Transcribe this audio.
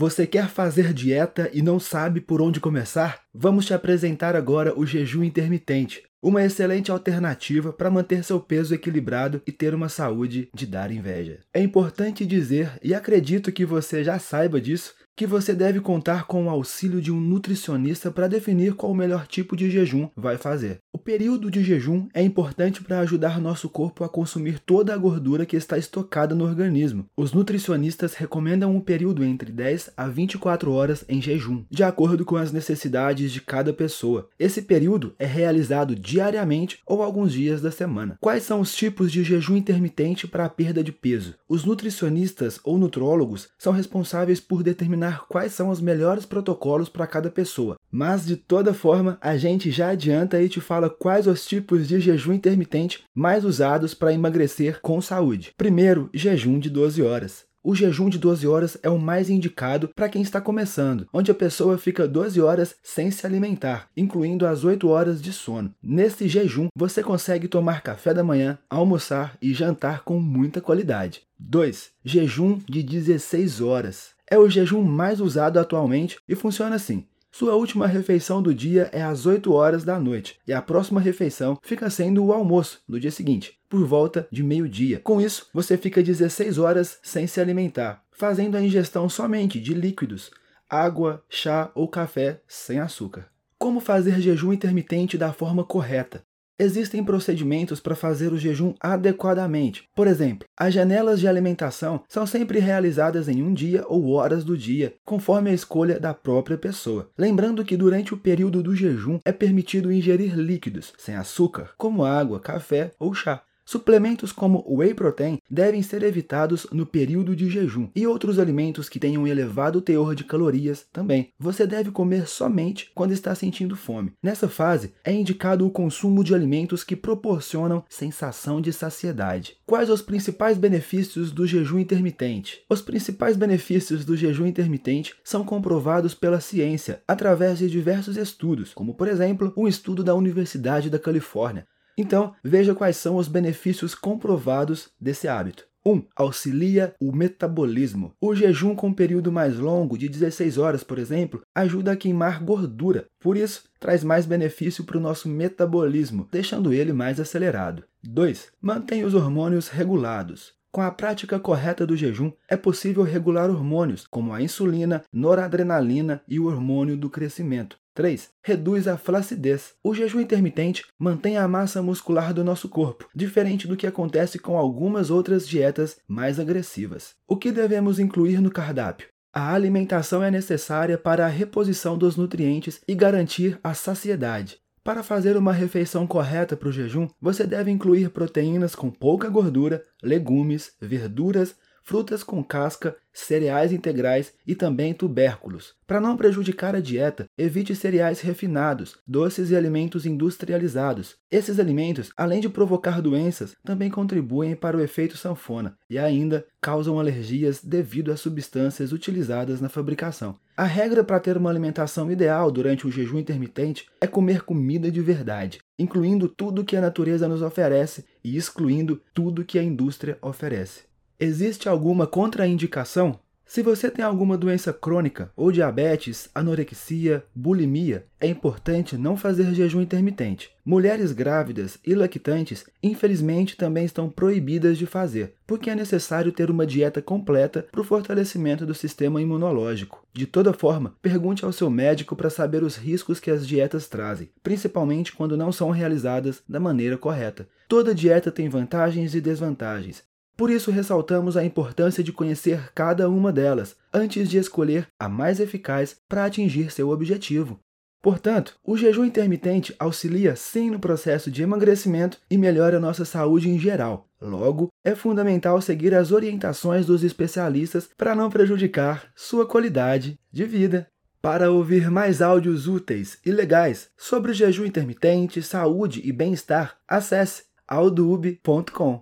Você quer fazer dieta e não sabe por onde começar? Vamos te apresentar agora o jejum intermitente, uma excelente alternativa para manter seu peso equilibrado e ter uma saúde de dar inveja. É importante dizer, e acredito que você já saiba disso, que você deve contar com o auxílio de um nutricionista para definir qual o melhor tipo de jejum vai fazer. O período de jejum é importante para ajudar nosso corpo a consumir toda a gordura que está estocada no organismo. Os nutricionistas recomendam um período entre 10 a 24 horas em jejum, de acordo com as necessidades de cada pessoa. Esse período é realizado diariamente ou alguns dias da semana. Quais são os tipos de jejum intermitente para a perda de peso? Os nutricionistas ou nutrólogos são responsáveis por determinar quais são os melhores protocolos para cada pessoa. Mas de toda forma, a gente já adianta e te fala quais os tipos de jejum intermitente mais usados para emagrecer com saúde. Primeiro, jejum de 12 horas. O jejum de 12 horas é o mais indicado para quem está começando, onde a pessoa fica 12 horas sem se alimentar, incluindo as 8 horas de sono. Nesse jejum, você consegue tomar café da manhã, almoçar e jantar com muita qualidade. 2. Jejum de 16 horas é o jejum mais usado atualmente e funciona assim. Sua última refeição do dia é às 8 horas da noite e a próxima refeição fica sendo o almoço do dia seguinte, por volta de meio-dia. Com isso, você fica 16 horas sem se alimentar, fazendo a ingestão somente de líquidos, água, chá ou café sem açúcar. Como fazer jejum intermitente da forma correta? Existem procedimentos para fazer o jejum adequadamente. Por exemplo, as janelas de alimentação são sempre realizadas em um dia ou horas do dia, conforme a escolha da própria pessoa. Lembrando que durante o período do jejum é permitido ingerir líquidos, sem açúcar, como água, café ou chá. Suplementos como whey protein devem ser evitados no período de jejum e outros alimentos que tenham elevado teor de calorias também. Você deve comer somente quando está sentindo fome. Nessa fase, é indicado o consumo de alimentos que proporcionam sensação de saciedade. Quais os principais benefícios do jejum intermitente? Os principais benefícios do jejum intermitente são comprovados pela ciência através de diversos estudos, como por exemplo, um estudo da Universidade da Califórnia então, veja quais são os benefícios comprovados desse hábito. 1. Um, auxilia o metabolismo. O jejum com período mais longo, de 16 horas, por exemplo, ajuda a queimar gordura. Por isso, traz mais benefício para o nosso metabolismo, deixando ele mais acelerado. 2. Mantém os hormônios regulados. Com a prática correta do jejum, é possível regular hormônios, como a insulina, noradrenalina e o hormônio do crescimento. 3. Reduz a flacidez. O jejum intermitente mantém a massa muscular do nosso corpo, diferente do que acontece com algumas outras dietas mais agressivas. O que devemos incluir no cardápio? A alimentação é necessária para a reposição dos nutrientes e garantir a saciedade. Para fazer uma refeição correta para o jejum, você deve incluir proteínas com pouca gordura, legumes, verduras, frutas com casca, cereais integrais e também tubérculos. Para não prejudicar a dieta, evite cereais refinados, doces e alimentos industrializados. Esses alimentos, além de provocar doenças, também contribuem para o efeito sanfona e ainda causam alergias devido às substâncias utilizadas na fabricação. A regra para ter uma alimentação ideal durante o jejum intermitente é comer comida de verdade, incluindo tudo que a natureza nos oferece e excluindo tudo que a indústria oferece. Existe alguma contraindicação? Se você tem alguma doença crônica ou diabetes, anorexia, bulimia, é importante não fazer jejum intermitente. Mulheres grávidas e lactantes, infelizmente, também estão proibidas de fazer, porque é necessário ter uma dieta completa para o fortalecimento do sistema imunológico. De toda forma, pergunte ao seu médico para saber os riscos que as dietas trazem, principalmente quando não são realizadas da maneira correta. Toda dieta tem vantagens e desvantagens, por isso, ressaltamos a importância de conhecer cada uma delas antes de escolher a mais eficaz para atingir seu objetivo. Portanto, o jejum intermitente auxilia sim no processo de emagrecimento e melhora nossa saúde em geral. Logo, é fundamental seguir as orientações dos especialistas para não prejudicar sua qualidade de vida. Para ouvir mais áudios úteis e legais sobre jejum intermitente, saúde e bem-estar, acesse audub.com.